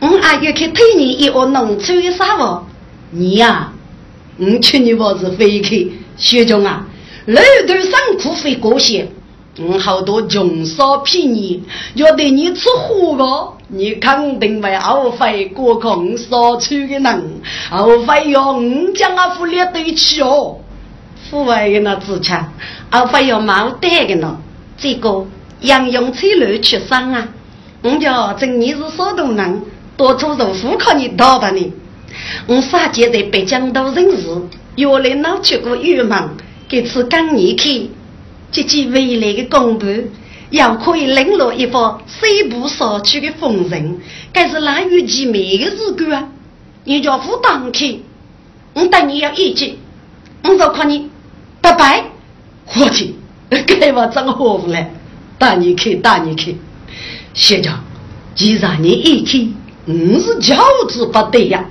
我阿爷去推你一窝农村的沙窝。你呀，我劝你娃子飞去。学长啊，老头辛苦费过些，我好多穷少骗你，要对你吃苦的，你肯定会后悔过空少去的人，后悔要我将阿福列对起哦。父爱的那志强，后悔要毛带的呢。这个杨用车路去生啊。我叫正你是少东人，多出豆腐靠你打发你。我杀姐在北疆都认识，原来闹出个郁闷，这次刚你去，接见未来的公婆，要可以领落一方西部少区的风尘，该是哪有几美的日子啊？你叫负当去，我等你要一见，我说看你拜拜，伙计，该我真好福了，带你去，带你去。学长，既然你一去，我是教子不对呀。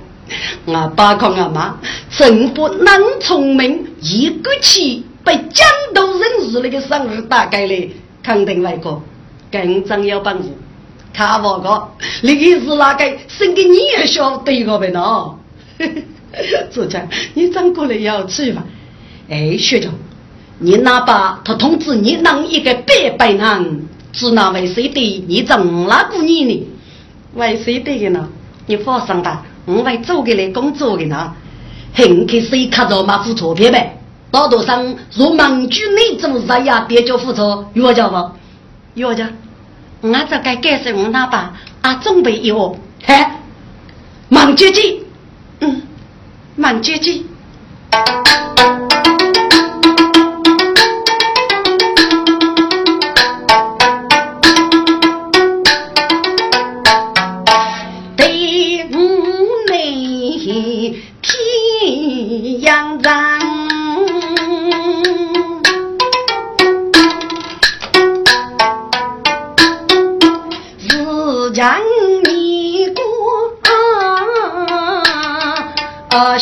我包括我妈，真不能聪明，一个气被江都人士那个生日打开了，肯定外国更真有本事。看我个，你是哪个生给你也晓得个呗喏？子强，你转过来要去吧？哎，学长，你哪怕他通知你弄一个白白人，是那位谁的？你怎么过年呢？为谁的呢？你放心吧。我会做给你工作的呢，很可谁看着马付钞票呗？道德上如盟军内做日呀，别叫付钞，有叫不？有叫？我这该改成我那把啊，准备一个，嘿，忙姐姐，嗯，忙姐姐。让你过！啊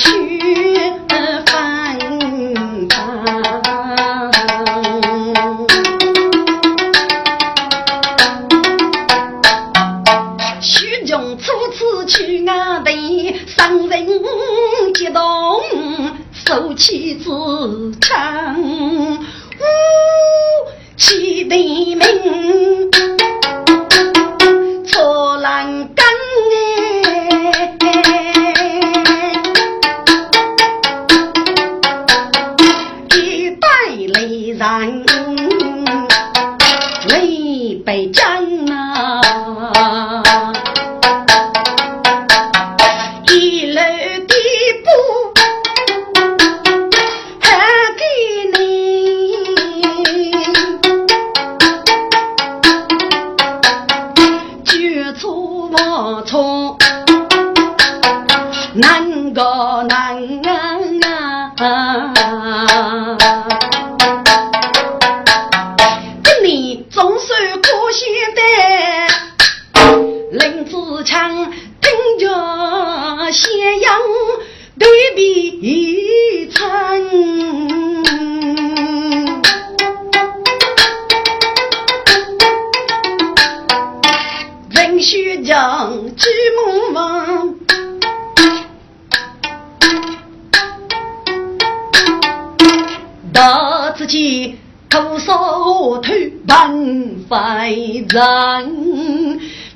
人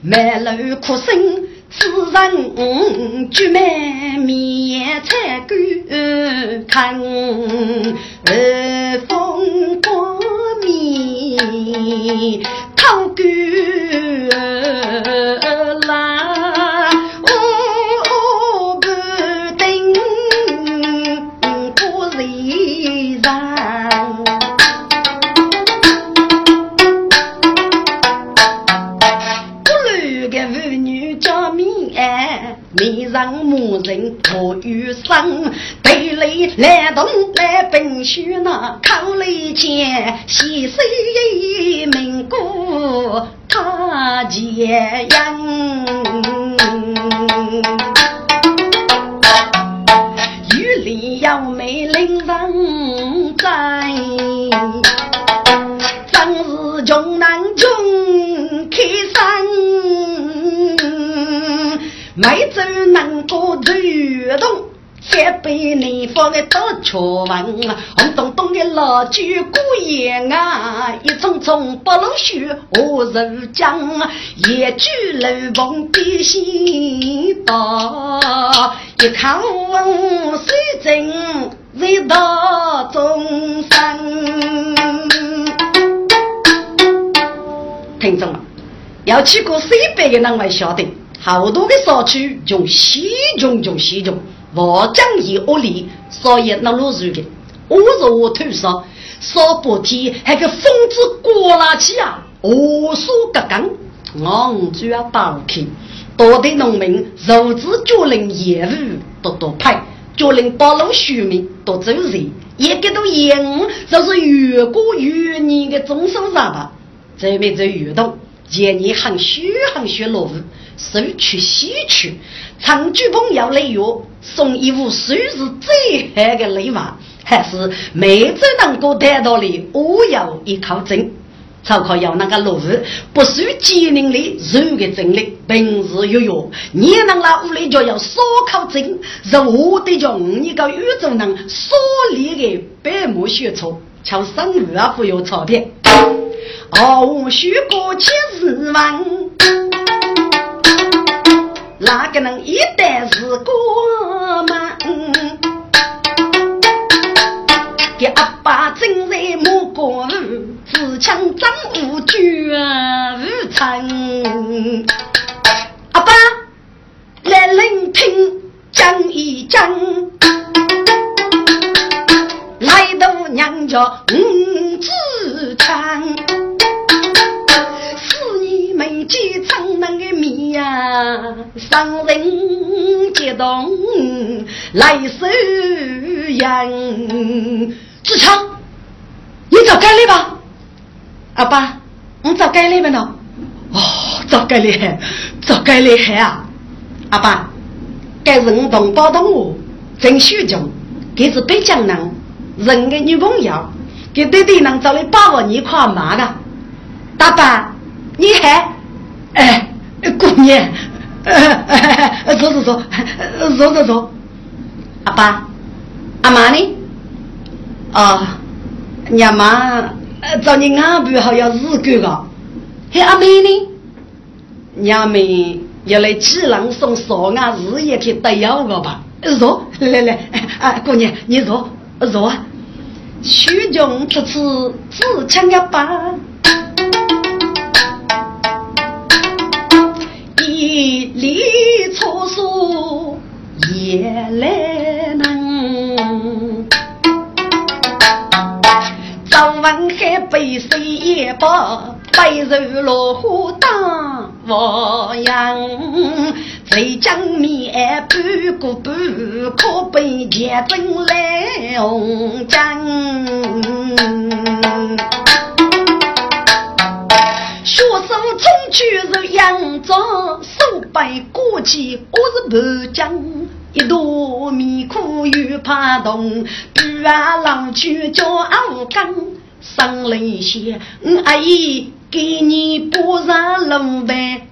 满楼哭声，此人举满面才敢看，风光面讨干我余生，对垒来动来冰雪那考泪前，细水名歌他结人，玉里要美令人在，真是穷难穷开山。梅州能够走运动，三百年方的大桥文，红咚咚的老酒过眼啊，一丛丛白龙须何如江，一句楼房的心道，一看问水晶为道众生。听众们，要去过西北的人会晓得。好多的社区从西穷从西穷，我讲以恶劣，所以那路是的，我说我头上少不天还个疯子过拉起啊，我说个刚，我就要保平，多的农民肉质就能业务多多派，就能保路虚名多走人，一个都赢，就是越过越年的中手上吧，这边在运动，建议很虚很虚落伍。收去西去。长居朋友来约，送一壶水是最好的礼物，还是每周能够得到的我有一口针。超靠要那个路子，不受机灵的人的精力，平时有用。你能那屋里就要烧烤针，是我的叫你个宇宙能所立的百慕学错，瞧生日啊不要钞票。哦，我许过七十万，哪个能一旦是过门？给阿爸正在摸过自强张无绝无成。阿爸来聆听讲一讲，来到娘家五子唱，是你们几场那个米呀，伤人激动来收养。志昌，你找该来吧，阿爸，我找该来没呢？哦，找该来，找该来害啊！阿爸，该是我同胞同我，真虚穷，给是北疆人，人的女朋友，给对对能找来把我你夸骂的。大爸，你还，哎，姑娘，走走走，走走走，阿爸，阿妈呢？啊，娘妈，找你安排好要日干个，嘿阿妹呢？娘妹要来济南送少安日夜去得药个吧？坐，来来，啊，姑娘你坐坐啊。虚穷出此自强一把，一粒错数也来能。上文海背水一把，背入落花当汪洋。再将面半过半，可被前真来红江。学生冲去入扬州，手背过去我是半江。一朵米苦又怕冻，女儿郎去叫阿五刚，生了一些，阿姨给你补上龙板，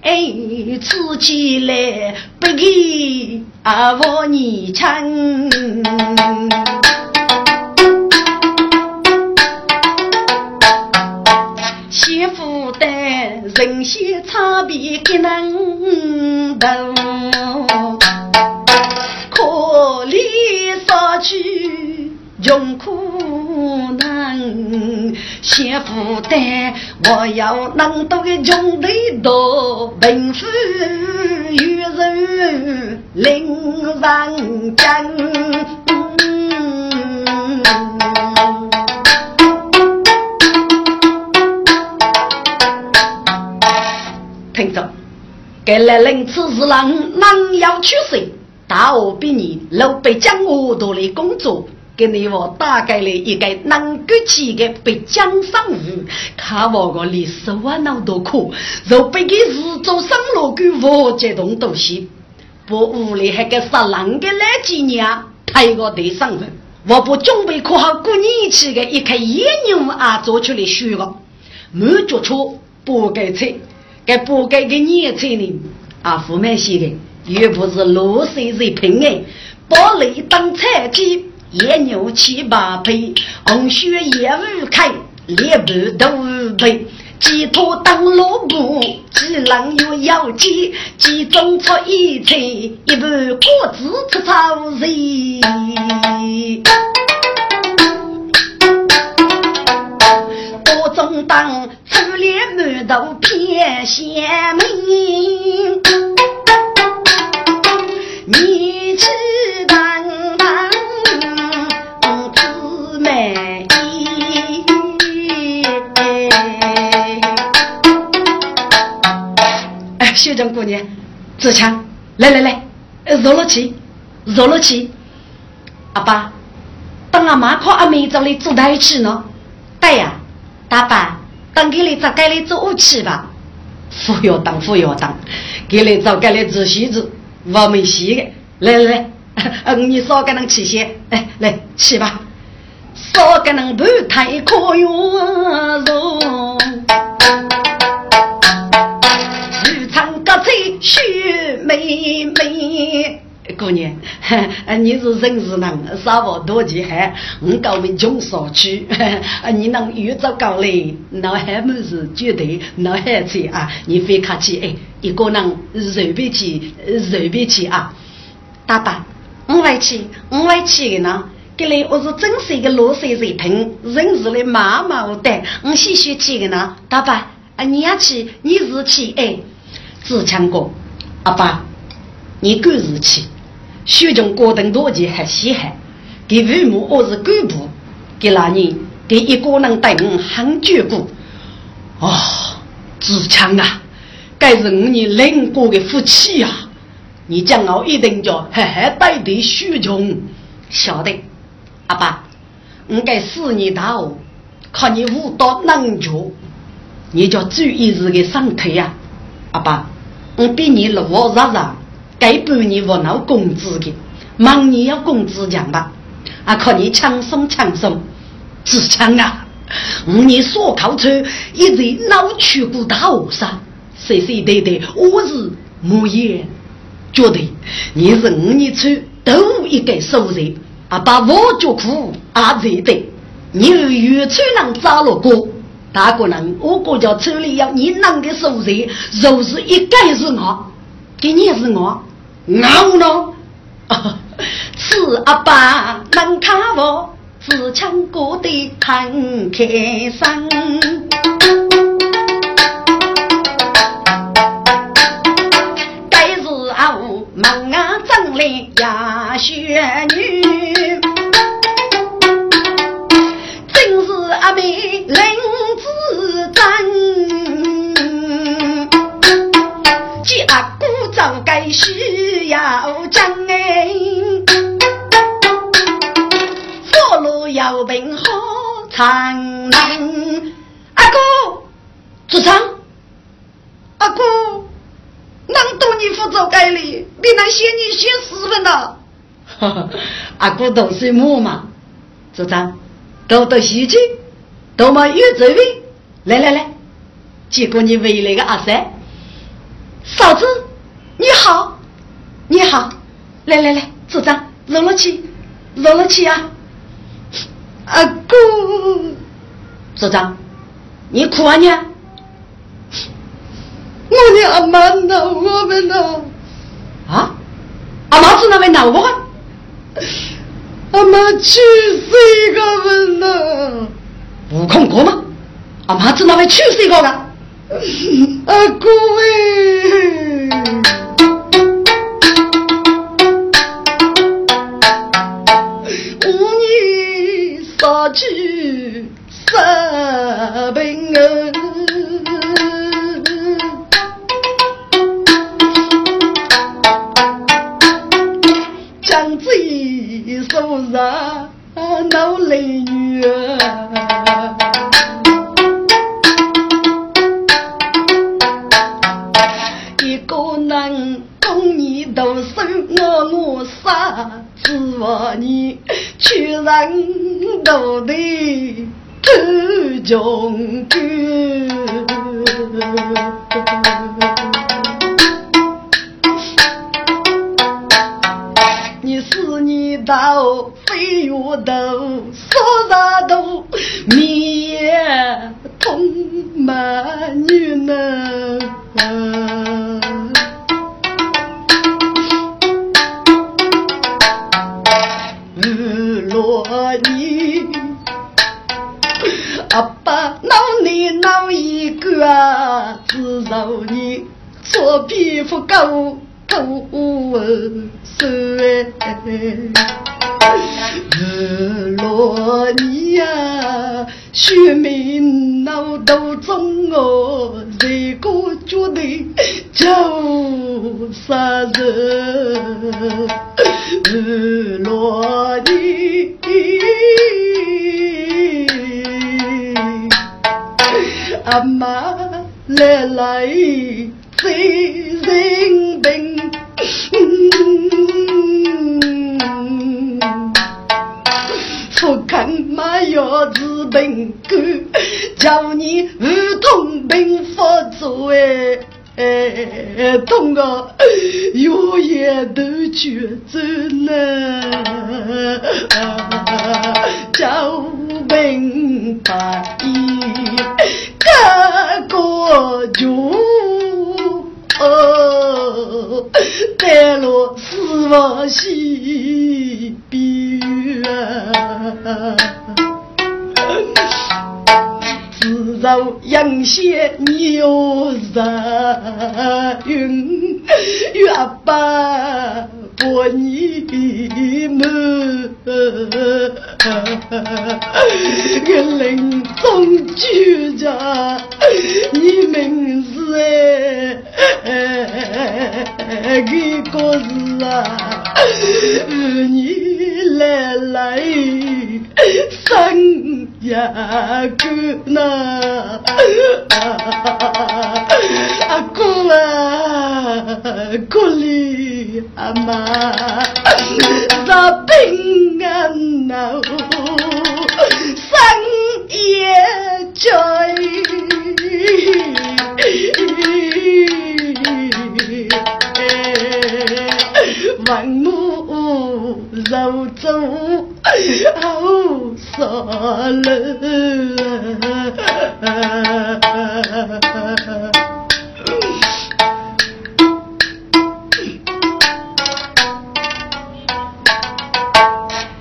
吃起来不给阿我你吃。人心差别一能懂。可怜少去穷苦难，先负担我要能多个穷得多，贫富与人令人讲。听着，给来人此事郎能要去谁？大我比你老北疆我多的工作，给你我大概了一个能够起的北疆商务，看我个历史我脑多苦，若不给日做生罗狗我这种东西，不屋里还个杀人的来几年，陪我对上人，我不准备考好过年期的一开野牛啊做出来学个，没做错不该错，该不该给年轻人啊负面些的。又不是落水水平哎，把雷当菜鸡，野牛七八配，红血也无开，猎不都无配，鸡头当萝卜，鸡狼又要鸡，鸡中出一菜，一盘果子出草人，多中当都偏贤明。你知当当姊妹，哎，秀珍姑娘，志强，来来来，坐了起，坐了起。阿爸，等阿妈靠阿妹找你做台去呢？对呀，大爸，等给你找给你做武器吧。不要当，不要当。给来找给来仔细子，我没洗的。来来，嗯，你少给人起些，哎，来起吧。少给人不太可用容，日常各彩秀美美。姑娘，你是人是人，啥话多几海，我高明穷少去，你能遇着高嘞，那还没是绝对，那还去啊？你非客气哎，一个人随便去，随便去啊！大伯，我来去，我来去的呢。给来我是真是一个落水水平，人是来麻麻的，我先学去的呢。大伯，啊，你要去，你是去哎？自强哥，阿爸，你够是去。学中高等多级还稀罕，给父母我是干部，给那年给一个人带我很眷顾。哦，自强啊，该是五年领过的福气呀！你将我一定叫还还带的学中，晓得？阿爸，我该四年大学，看你舞蹈能教，你叫注意自己身体呀！阿爸，我比你老日日。该半年不拿工资的，明年要工资奖吧？啊，靠你轻松轻松，自强啊！五年所考出一直老去过大学生，谁谁对对，我是莫言，觉得你是五年出都一个收入，啊，把我就苦啊，对对，你越出能找了过，大个人我国家村里要你能的收入，就是一概是我。给你是我，我呢？是阿爸能看我，自强过得很开心。该是啊，忙啊，整来呀，学女，真是阿妹需要讲哎，佛路要平好长能。阿哥，组长，阿哥，能多你负责改哩，比那些你写十分了。哈哈，阿哥都是木嘛，组长，多多喜气，多么有责任。来来来，接过你未来的阿三，嫂子。你好，你好，来来来，组长，热热气，热热气啊！阿姑，组长，你哭啊你？我的阿妈闹我们呢。啊？阿妈是哪位闹我？阿妈去世个们了。悟空哥吗？阿妈是哪位去世个了？阿哥去杀平儿，将自己手上闹泪女人供你读书，我我啥指望你去人。道的头将军，你是你到飞越到沙沙头，面通满女呢。日云，月把你们，人人总觉着你们是哎，个个是啊，你来来生呀个那，阿公啊，姑里阿妈，那平安呐，三夜在。万木绕走好沙了，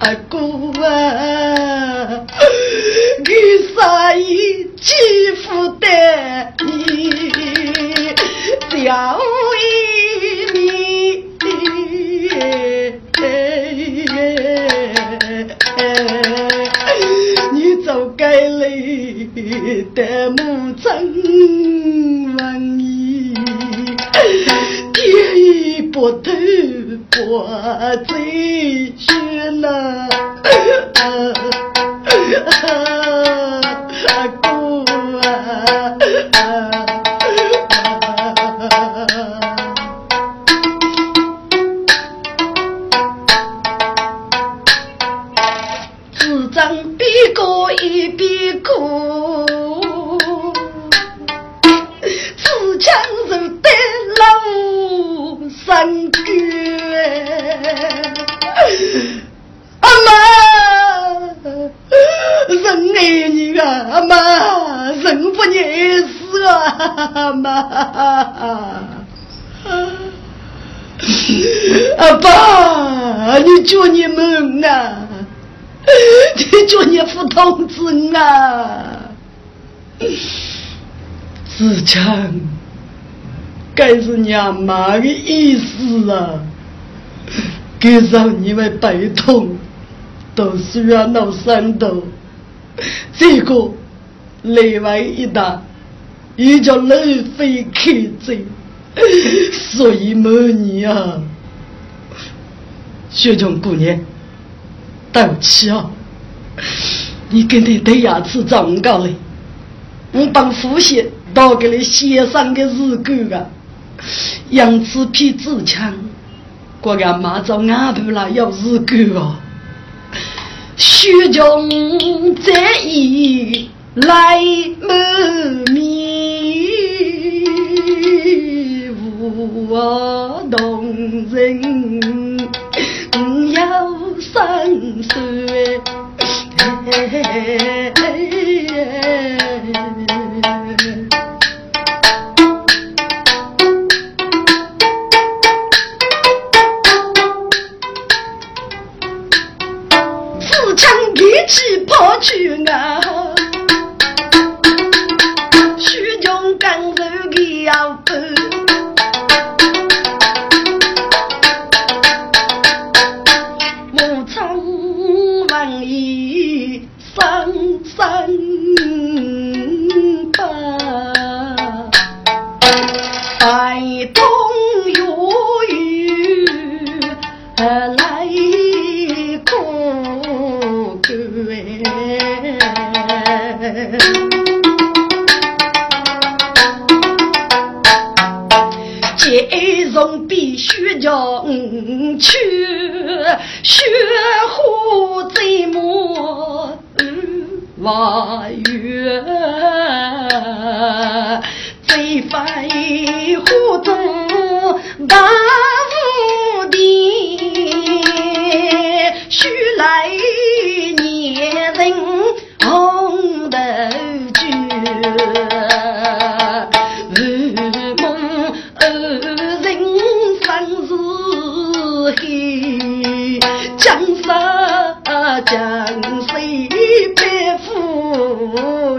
阿哥啊，你啥意欺负的你？小一走该来的母亲问你，天意不头不最悬呐，强，该是娘妈的意思啊，给让你们悲痛，都需要闹山头，这个内外一大，也叫老飞开嘴。所以某年啊，学长姑娘，对不起啊，你跟你对牙齿长高嘞，我帮父亲打给你写上个日狗啊，杨子皮自强，我干妈找安排了要日狗啊，学长在意来门面。我动人要生水，自 江山江水百妇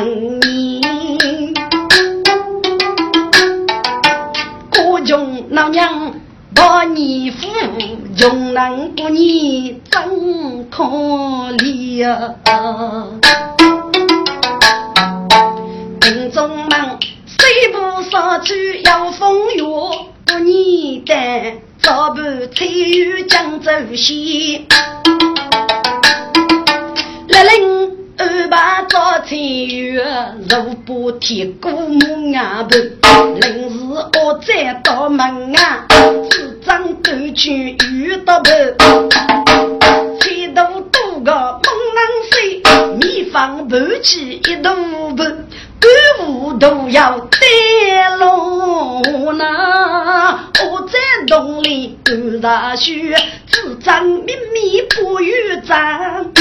三年，各穷老娘把你扶，穷人过年真可怜呀！兵中忙，虽不上去要风月，过年的早不参与江州西，来人。二八早餐月，如把铁锅木牙盘，临时我再到门啊，只张狗去遇到头，菜头多个猛能水，米饭半起一大盘，干物都要带路呐，我在洞里干大雪，只张秘密不与张。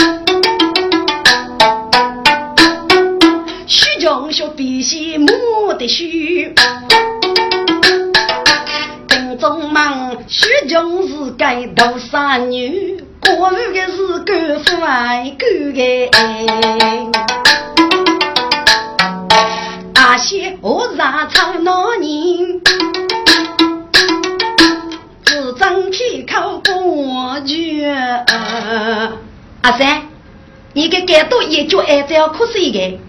徐将学必须莫得虚，宫中忙，徐将是该斗三女，过日的是官府爱官的。阿些何上草那人，只争开口过句。阿三，你给改多一句，按照可是一个。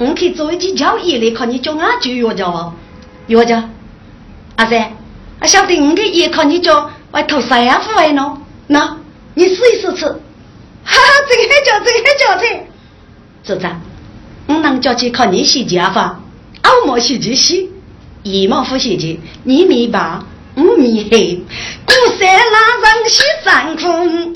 我可以做一件交易来靠你叫俺就药家哦，药家，阿三，我晓得我的也靠你叫外头三副外喏，那你试一试吃，哈哈，真还叫真还叫菜，组长，我能叫去靠你洗家法，二毛洗就洗，一毛不洗就你米白，我米黑，古山拉上洗三空。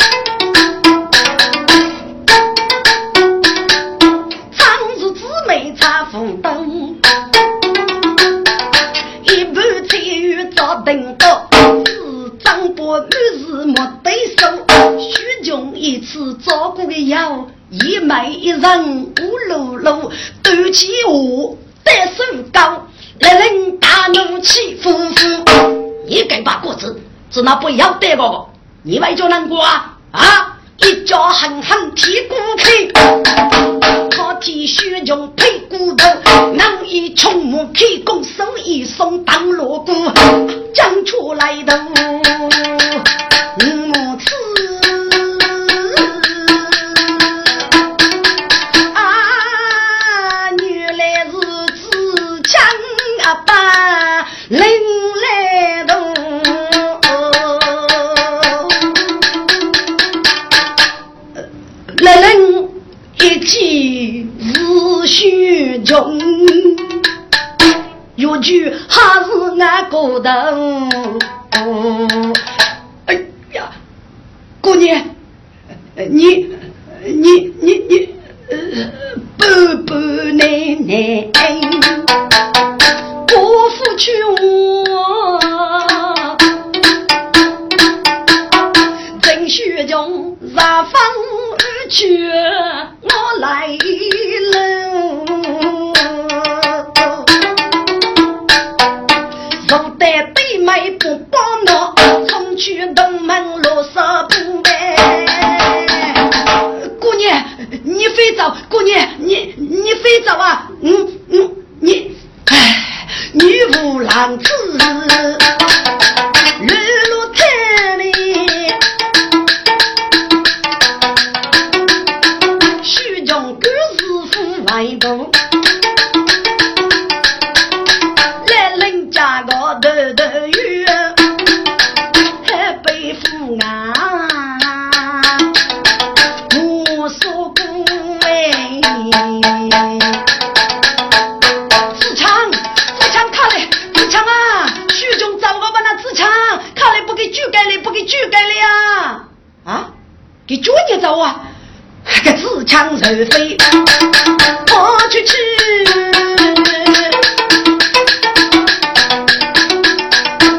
灯，一盘菜鱼照灯高，四张波满是没对手。许穷一次照顾的腰，一枚一人五噜噜，端起我单手高，来人大怒气呼呼，一根把果子，只那不要得哥哥，你为叫难过啊？啊！一脚狠狠踢过去，他替薛穷配骨头，能以穷木开弓，手一松当锣鼓，讲出来的。给脚一走啊，个自强如飞，跑去去。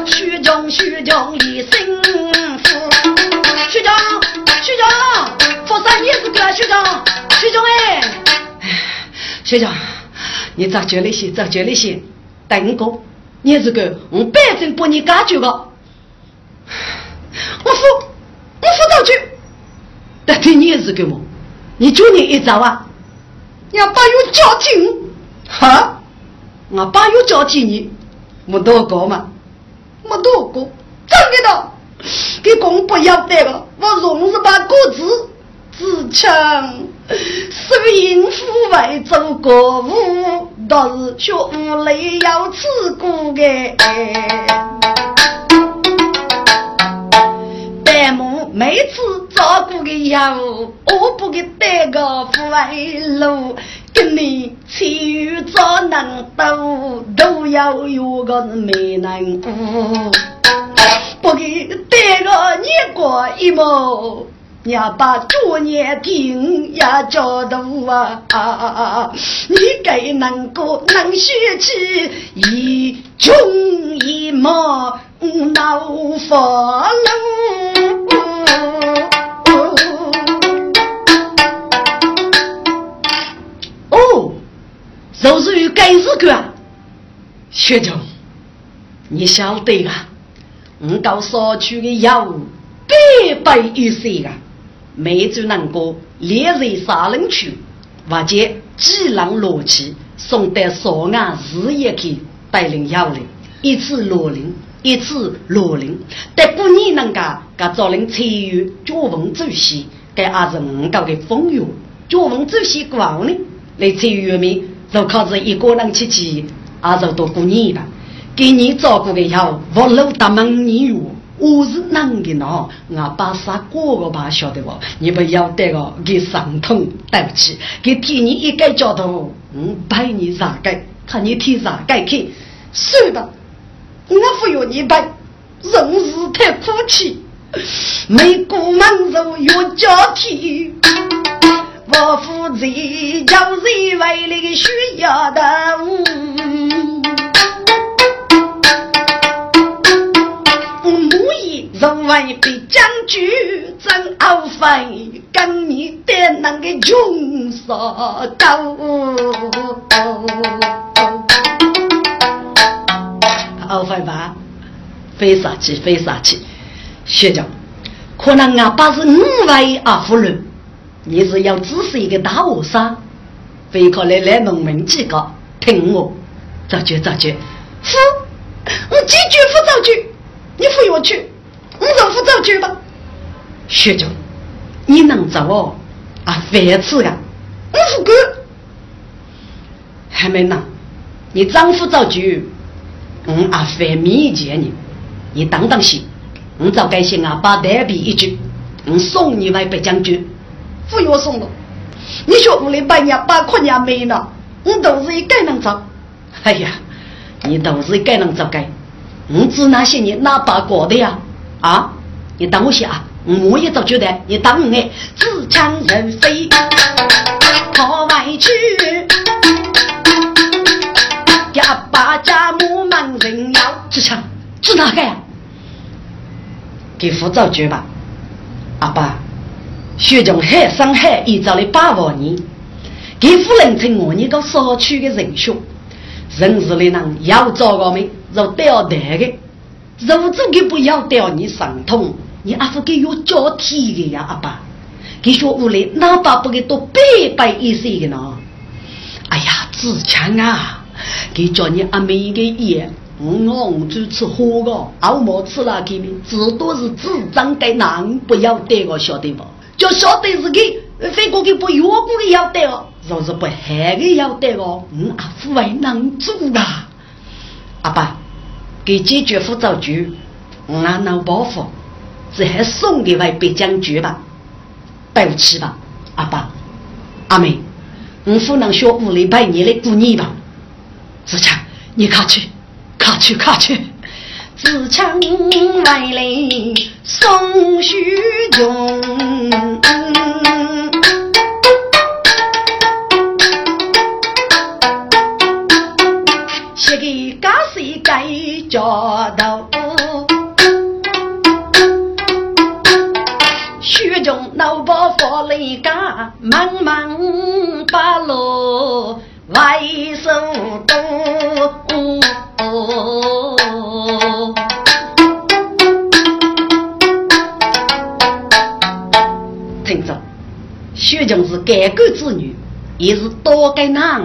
徐中徐中一声呼，徐中徐中，佛山你是个徐中徐中哎，徐中，你咋叫那些咋叫那些？等我，你这个我保证把你解决了。我付我付早去，但对你也是个么？你就你一招啊！你把有交情，哈！我爸有交情你，没多高嘛？没多高，真的的，给公不要得了，我容是把果子自强，收银抚外做国务，倒是学无累要吃苦的。每次照顾个药，我不给带个不外路，跟你千余早能都都要有个没能无，不给带个你过一毛，要把作业听也教读啊！你该能够能学起一穷一毛闹发了。哦，就是于该是个学长，你晓得啊？我到社区的药物百百一些啊，每周能够连日杀人去，或者几浪落去，送到少安日夜去带领药力，一次落林。一次落林，但过年能噶，噶造人参与教文主席，该也是五高的风雨。教文主席过后呢，来参与面，就靠着一个人去去，也就多过年吧。给你照顾的好，我老大门你哟，我是男的呢，我把啥哥哥把晓得不？你不要得个给伤痛，对不起，给替你一个教头，我陪你啥个，看你替啥个去，是的。我不要你办，人世太苦气，没过门肉要交替，我负责叫人为了需要的物，母以人为被将军真傲飞，跟你的那个穷杀高。二分吧，非杀气，非杀气。学长，可能阿爸是五位阿夫人，你是要只是一个大和尚，非靠来来农民几个听我，咋去咋去？夫，我坚决不造句，你不要去，我就不造句吧。学长，你能走哦？啊，饭吃啊？我不管，还没呢，你丈夫造句。我阿非面见你，你当当心，我早该先阿爸代笔一句，我送你为北将军，不要送了。你说屋里半年把苦娘没了，我都是一个人走。哎呀，你都是一个人走该，我只那些年哪把过的呀？啊，你等我下，我也早觉得你当我自强人飞，跑外去。家把家母忙人要支枪，支哪个呀？给副造句吧，阿爸，学长海上海一早的八万年，给夫人称我一个社区的人兄，人事的人要找我们，就掉台的，如果给不要掉你伤痛，你阿父给有交替的呀，阿爸，给说屋里哪怕不给多百百一些的呢？哎呀，自强啊！给叫你阿妹一个烟，我我就吃火个，熬毛吃了给你，最多是智障该难，不要得个晓得不？就晓得是给飞过给不越过的要得哦，若是不害的要得哦，我阿父为能做啊！阿爸，给解决副造句，我拿包袱，只还送给外北将军吧，对不起吧，阿爸，阿妹，我不能学屋里拜年来过年吧。子强，你看去，看去，看去。自强外来送徐勇，写给家世改家道。徐勇老婆发来家，忙忙把罗。外手多。听着，薛中是改革之女，也是多该男。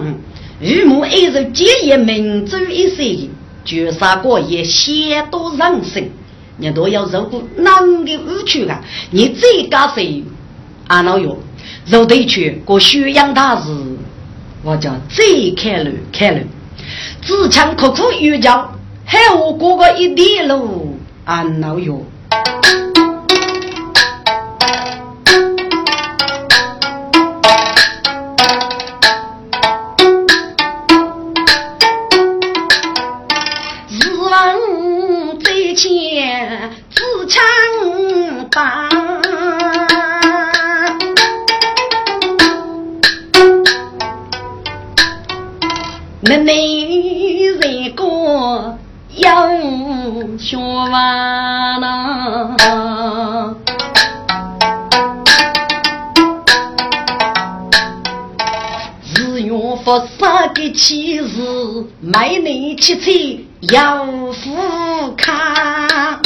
与母一人结业，民族一生，绝杀过也险多人生。你都要受过难的委屈啊！你最高谁？俺老哟，肉得去过宣扬大事，我叫最开路开路，自强刻苦有教，害我哥哥一地路啊老友。自问最前，自强大。那你人过要学完了，日月佛杀的妻子，美女七彩要富康，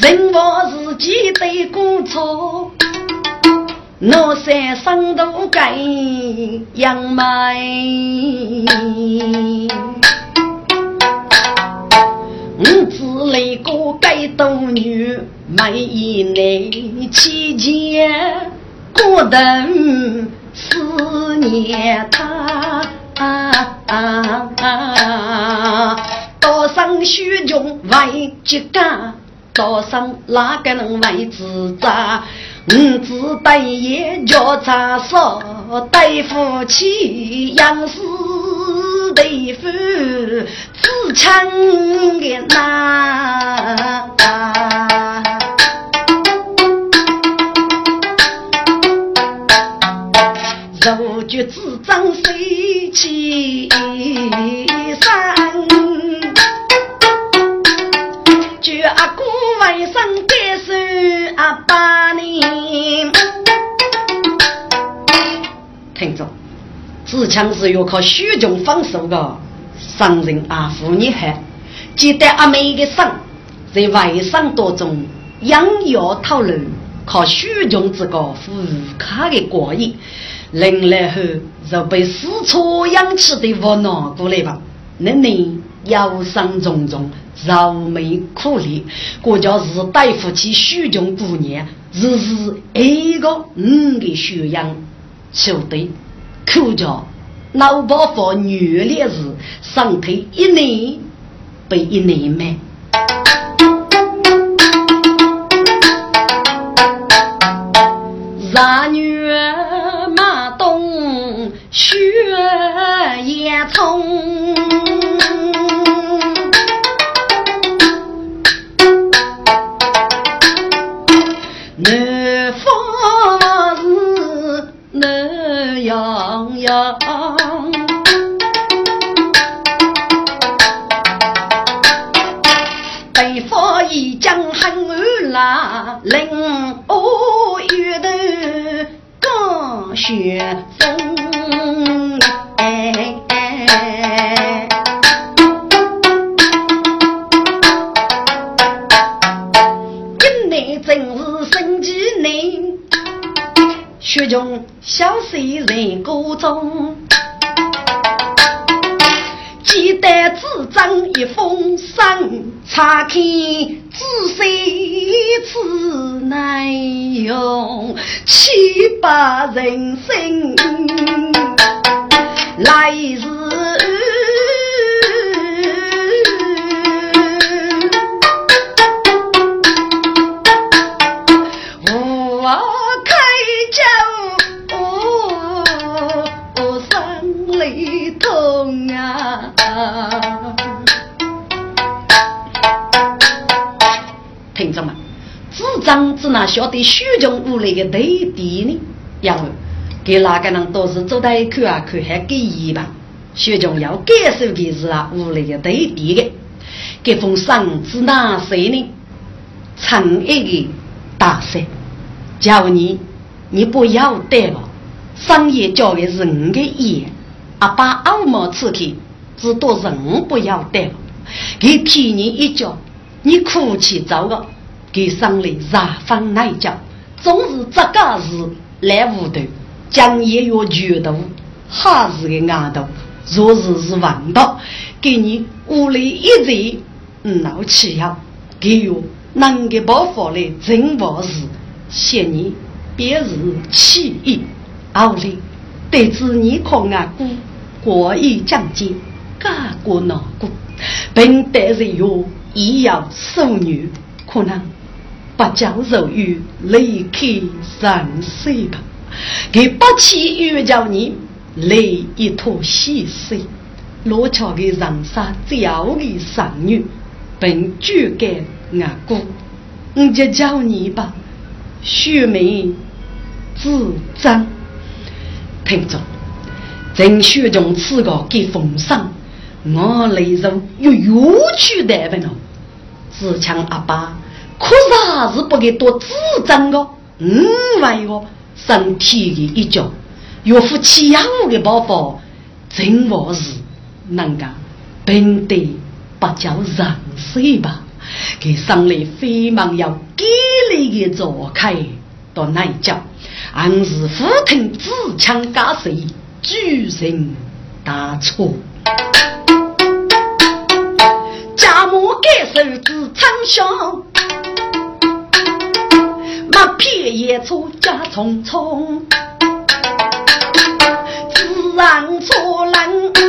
人我自己得工作。我山上都盖杨梅，我自来个盖多女，每一年期间过等思念他，多少虚荣为几干，多少哪个能为自在？五子大爷叫茶烧，大夫妻杨氏大夫自强的呐，肉脚自长谁起身？就阿哥为生该受阿爸呢？听着，自强是要靠虚中放手的，商人阿父你还记得阿妹的生在外省当中养药讨论，靠虚中这个富卡的过瘾，人来后就被四处养起的窝囊过来吧，那你忧伤重重。愁眉苦脸，国家是大夫去虚穷过年，日日一个五个血样，球队口叫老包发女烈日，上腿一年被一年卖。男女马东血也冲。令我遇到高雪风，雪中小水人歌中。记得只张一封信，查看仔细此内容，七八人生，来日。哪晓得虚中无来的对敌呢？因为给哪个人都是走在看啊看，还给一吧。学长要感受的是啊，屋里的对地的，给封赏子哪谁呢？长一的大山，叫你你不要得了，商业交的是你的业，阿爸二毛刺客，只多人不要得了，给踢你一脚，你哭泣走了，给上来杀翻那一脚，总是这个事来屋头，将也要觉得还是个丫头。若是是王道，给你屋里一人闹起要，给我能给包发来真话事，嫌你别是气意，奥利得知你可阿姑过于讲究，家过难过，并得人哟亦要受女，可能不教柔语离开人世吧，给不起又叫你。来一坨细水，罗桥的人杀叫的上女，本就该阿姑，我就叫你吧，血眉自张。听着，正学中此个给封赏，我来人又又去代问了，自强阿爸，可啥是不给多自张的？嗯，为个身体的一脚。岳父欺压我的宝宝，真我是能够本得不叫人谁吧？给上来非忙要给力的坐开到南郊，俺是虎腾自强加水，举人大错。家母改手指长香，马撇野出家匆匆。自然错人。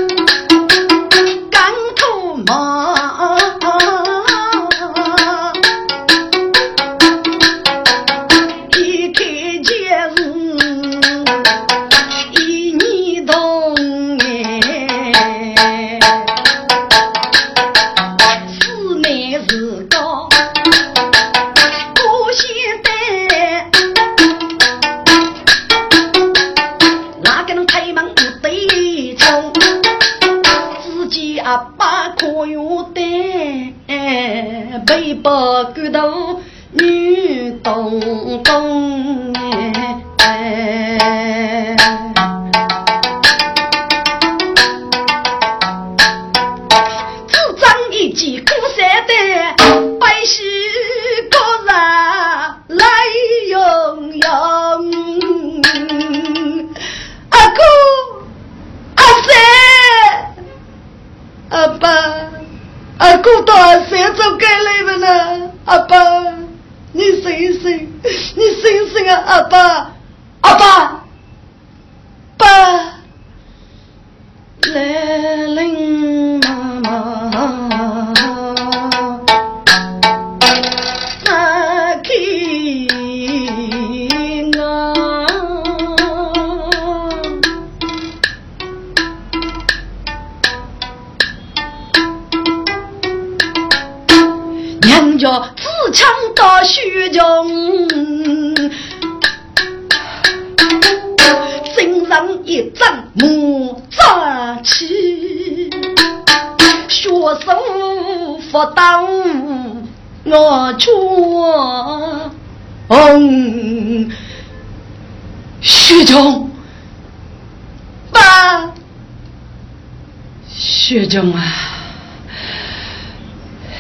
学长啊，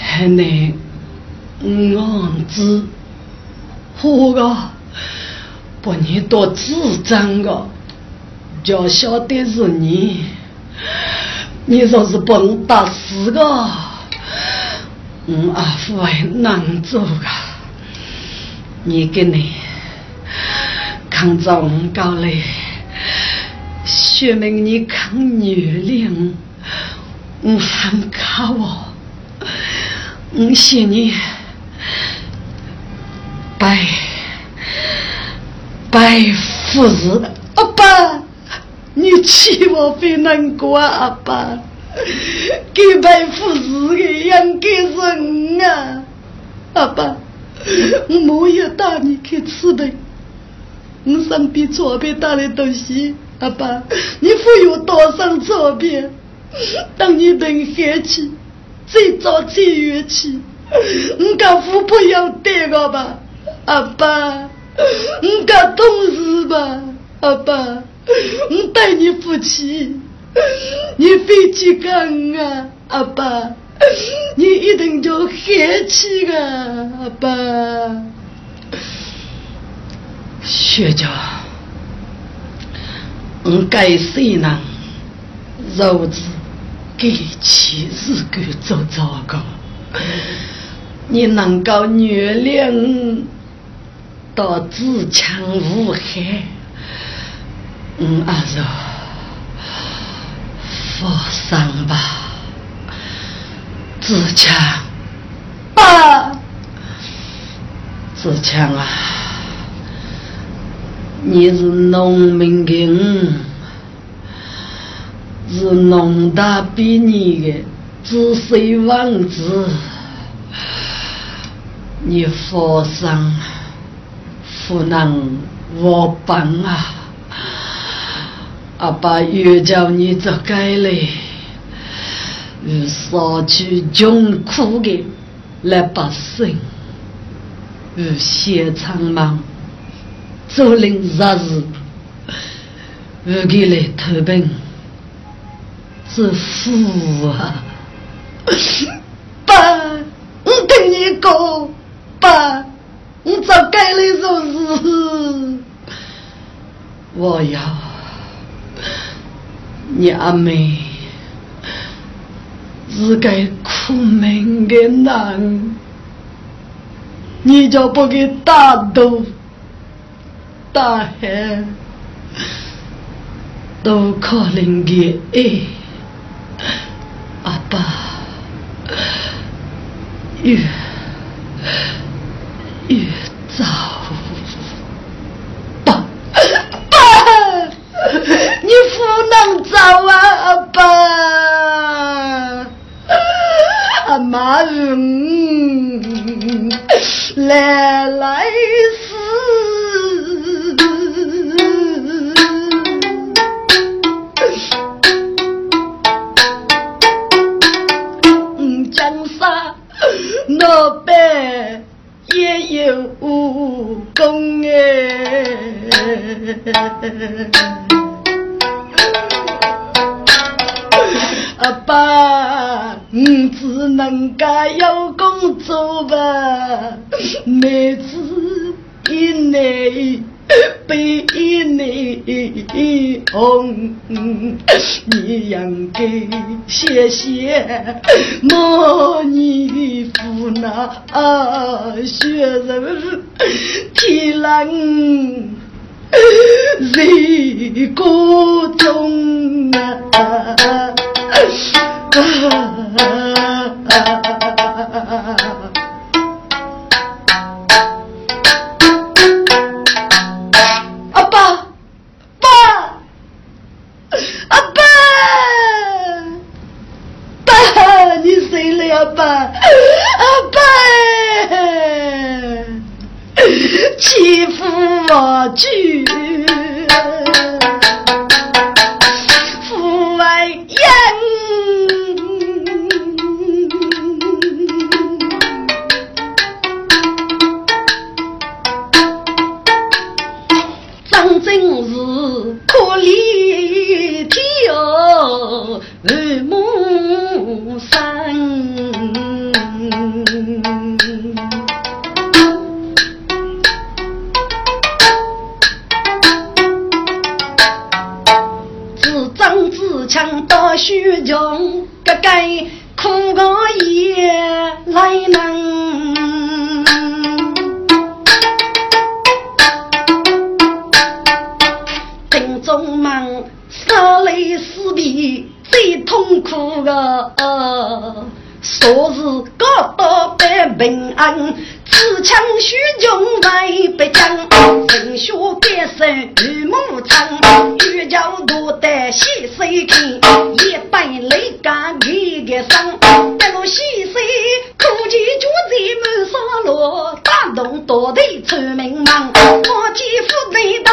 还能昂子活个，把你多自张个，就晓得是你。你说是蹦打死个，我阿父还难做个。你给你抗早高嘞，说明你抗月我很靠哦，我谢你，拜拜夫人，阿爸，你气我非难过啊，阿爸，给拜夫子的应该人啊，阿爸，我没有带你去吃的，你身边左边带的东西，阿爸，你富有多少钞票？当你等黑起，最早最远去，你讲富不要带我吧，阿爸，你讲懂事吧，阿爸，你带你夫妻，你飞机干啊，阿爸，你一定就黑气啊，阿爸。学长，我该谁呢？肉子给妻子给做糟糕，你能够原谅到自强无害，嗯，阿肉放心吧，自强，爸，自强啊！你是农民的，是农大毕业的子孙王子，你佛上不能我帮啊！阿爸又叫你做改了，与杀去穷苦的来百姓，与写苍茫。竹林杂事，我给来投奔，是福啊！爸，我跟你讲，爸，你早该来做事。我要你阿妹是个苦命的男，你就不给打赌。大海都可能的爱，阿爸越越早，爸爸，你不能走啊，阿爸，阿妈嗯，来来。老阿爸，你只能该有工作吧，妹子一内。被你哄，你应该谢谢莫你夫那学人体谅 人过中啊。阿强到虚穷，个个苦个夜来能。心中忙，杀泪死别最痛苦的。说是高到百平安，自强虚穷为北疆，人血改身如木苍，玉桥多得细水看，一百雷干一个伤，得了细水苦尽脚在满沙落，大动多得出名忙，花旗府内大